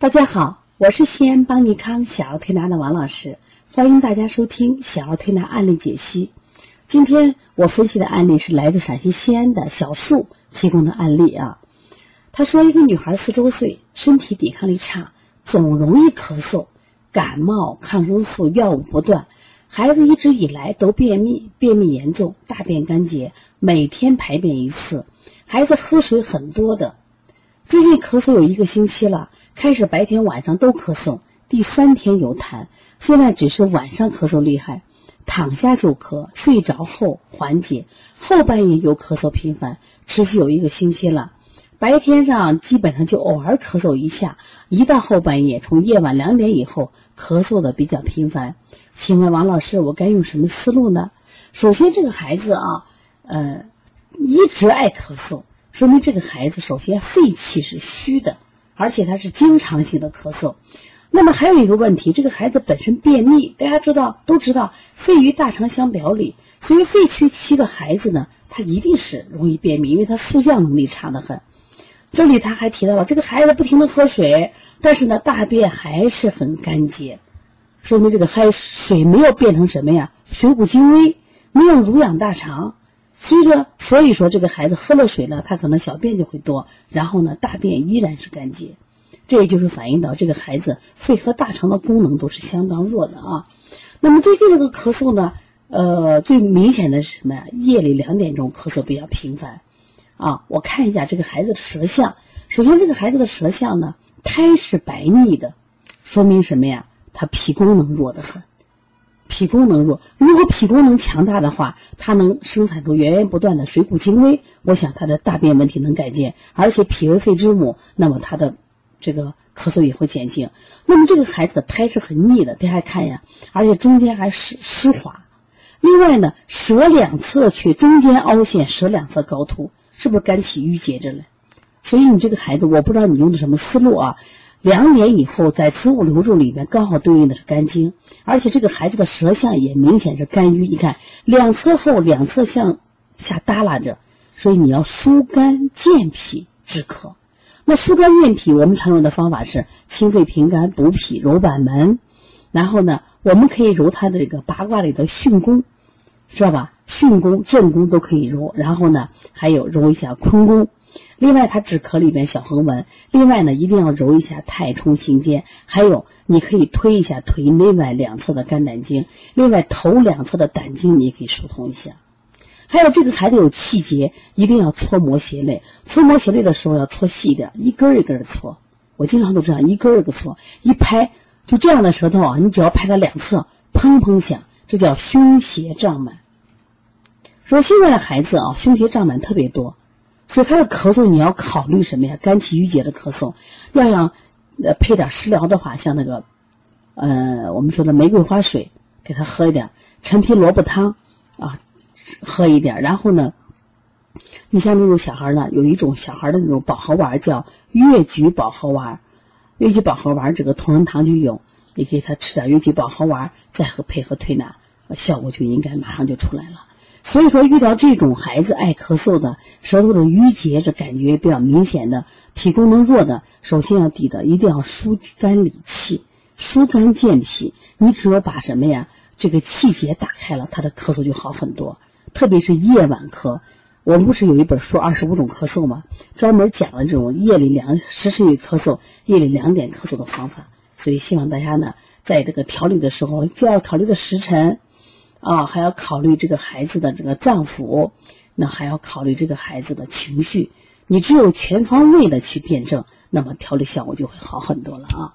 大家好，我是西安邦尼康小儿推拿的王老师，欢迎大家收听小儿推拿案例解析。今天我分析的案例是来自陕西西安的小树提供的案例啊。他说，一个女孩四周岁，身体抵抗力差，总容易咳嗽，感冒抗生素药物不断，孩子一直以来都便秘，便秘严重，大便干结，每天排便一次，孩子喝水很多的，最近咳嗽有一个星期了。开始白天晚上都咳嗽，第三天有痰，现在只是晚上咳嗽厉害，躺下就咳，睡着后缓解，后半夜又咳嗽频繁，持续有一个星期了。白天上基本上就偶尔咳嗽一下，一到后半夜，从夜晚两点以后咳嗽的比较频繁。请问王老师，我该用什么思路呢？首先，这个孩子啊，呃，一直爱咳嗽，说明这个孩子首先肺气是虚的。而且他是经常性的咳嗽，那么还有一个问题，这个孩子本身便秘，大家知道都知道，肺与大肠相表里，所以肺区期的孩子呢，他一定是容易便秘，因为他速降能力差得很。这里他还提到了，这个孩子不停的喝水，但是呢，大便还是很干结，说明这个海水没有变成什么呀，水谷精微，没有濡养大肠。所以说，所以说这个孩子喝了水呢，他可能小便就会多，然后呢，大便依然是干结，这也就是反映到这个孩子肺和大肠的功能都是相当弱的啊。那么最近这个咳嗽呢，呃，最明显的是什么呀？夜里两点钟咳嗽比较频繁，啊，我看一下这个孩子的舌象。首先，这个孩子的舌象呢，苔是白腻的，说明什么呀？他脾功能弱得很。脾功能弱，如果脾功能强大的话，它能生产出源源不断的水谷精微，我想他的大便问题能改进，而且脾为肺之母，那么他的这个咳嗽也会减轻。那么这个孩子的胎是很腻的，大家看呀，而且中间还湿湿滑。另外呢，舌两侧缺，中间凹陷，舌两侧高凸，是不是肝气郁结着了？所以你这个孩子，我不知道你用的什么思路啊。两点以后，在子午流注里面刚好对应的是肝经，而且这个孩子的舌象也明显是肝郁。你看，两侧后两侧向下耷拉着，所以你要疏肝健脾止咳。那疏肝健脾，我们常用的方法是清肺平肝、补脾、揉板门。然后呢，我们可以揉他的这个八卦里的巽宫，知道吧？巽宫、正宫都可以揉。然后呢，还有揉一下坤宫。另外，它止咳里面小横纹。另外呢，一定要揉一下太冲、行间，还有你可以推一下腿内外两侧的肝胆经。另外，头两侧的胆经你也可以疏通一下。还有这个孩子有气结，一定要搓摩胁肋。搓摩胁肋的时候要搓细一点，一根一根的搓。我经常都这样，一根一个搓，一拍就这样的舌头啊，你只要拍它两侧，砰砰响，这叫胸胁胀满。说现在的孩子啊，胸胁胀满特别多。所以他的咳嗽你要考虑什么呀？肝气郁结的咳嗽，要想呃配点食疗的话，像那个，呃我们说的玫瑰花水，给他喝一点；陈皮萝卜汤啊，喝一点。然后呢，你像那种小孩呢，有一种小孩的那种保和丸叫越橘保和丸，越橘保和丸这个同仁堂就有，你给他吃点越橘保和丸，再和配合推拿，效果就应该马上就出来了。所以说，遇到这种孩子爱咳嗽的、舌头的淤结这感觉比较明显的、脾功能弱的，首先要抵的一定要疏肝理气、疏肝健脾。你只有把什么呀？这个气结打开了，他的咳嗽就好很多。特别是夜晚咳，我们不是有一本书《二十五种咳嗽》吗？专门讲了这种夜里两时辰咳嗽、夜里两点咳嗽的方法。所以希望大家呢，在这个调理的时候就要考虑的时辰。啊，还要考虑这个孩子的这个脏腑，那还要考虑这个孩子的情绪。你只有全方位的去辩证，那么调理效果就会好很多了啊。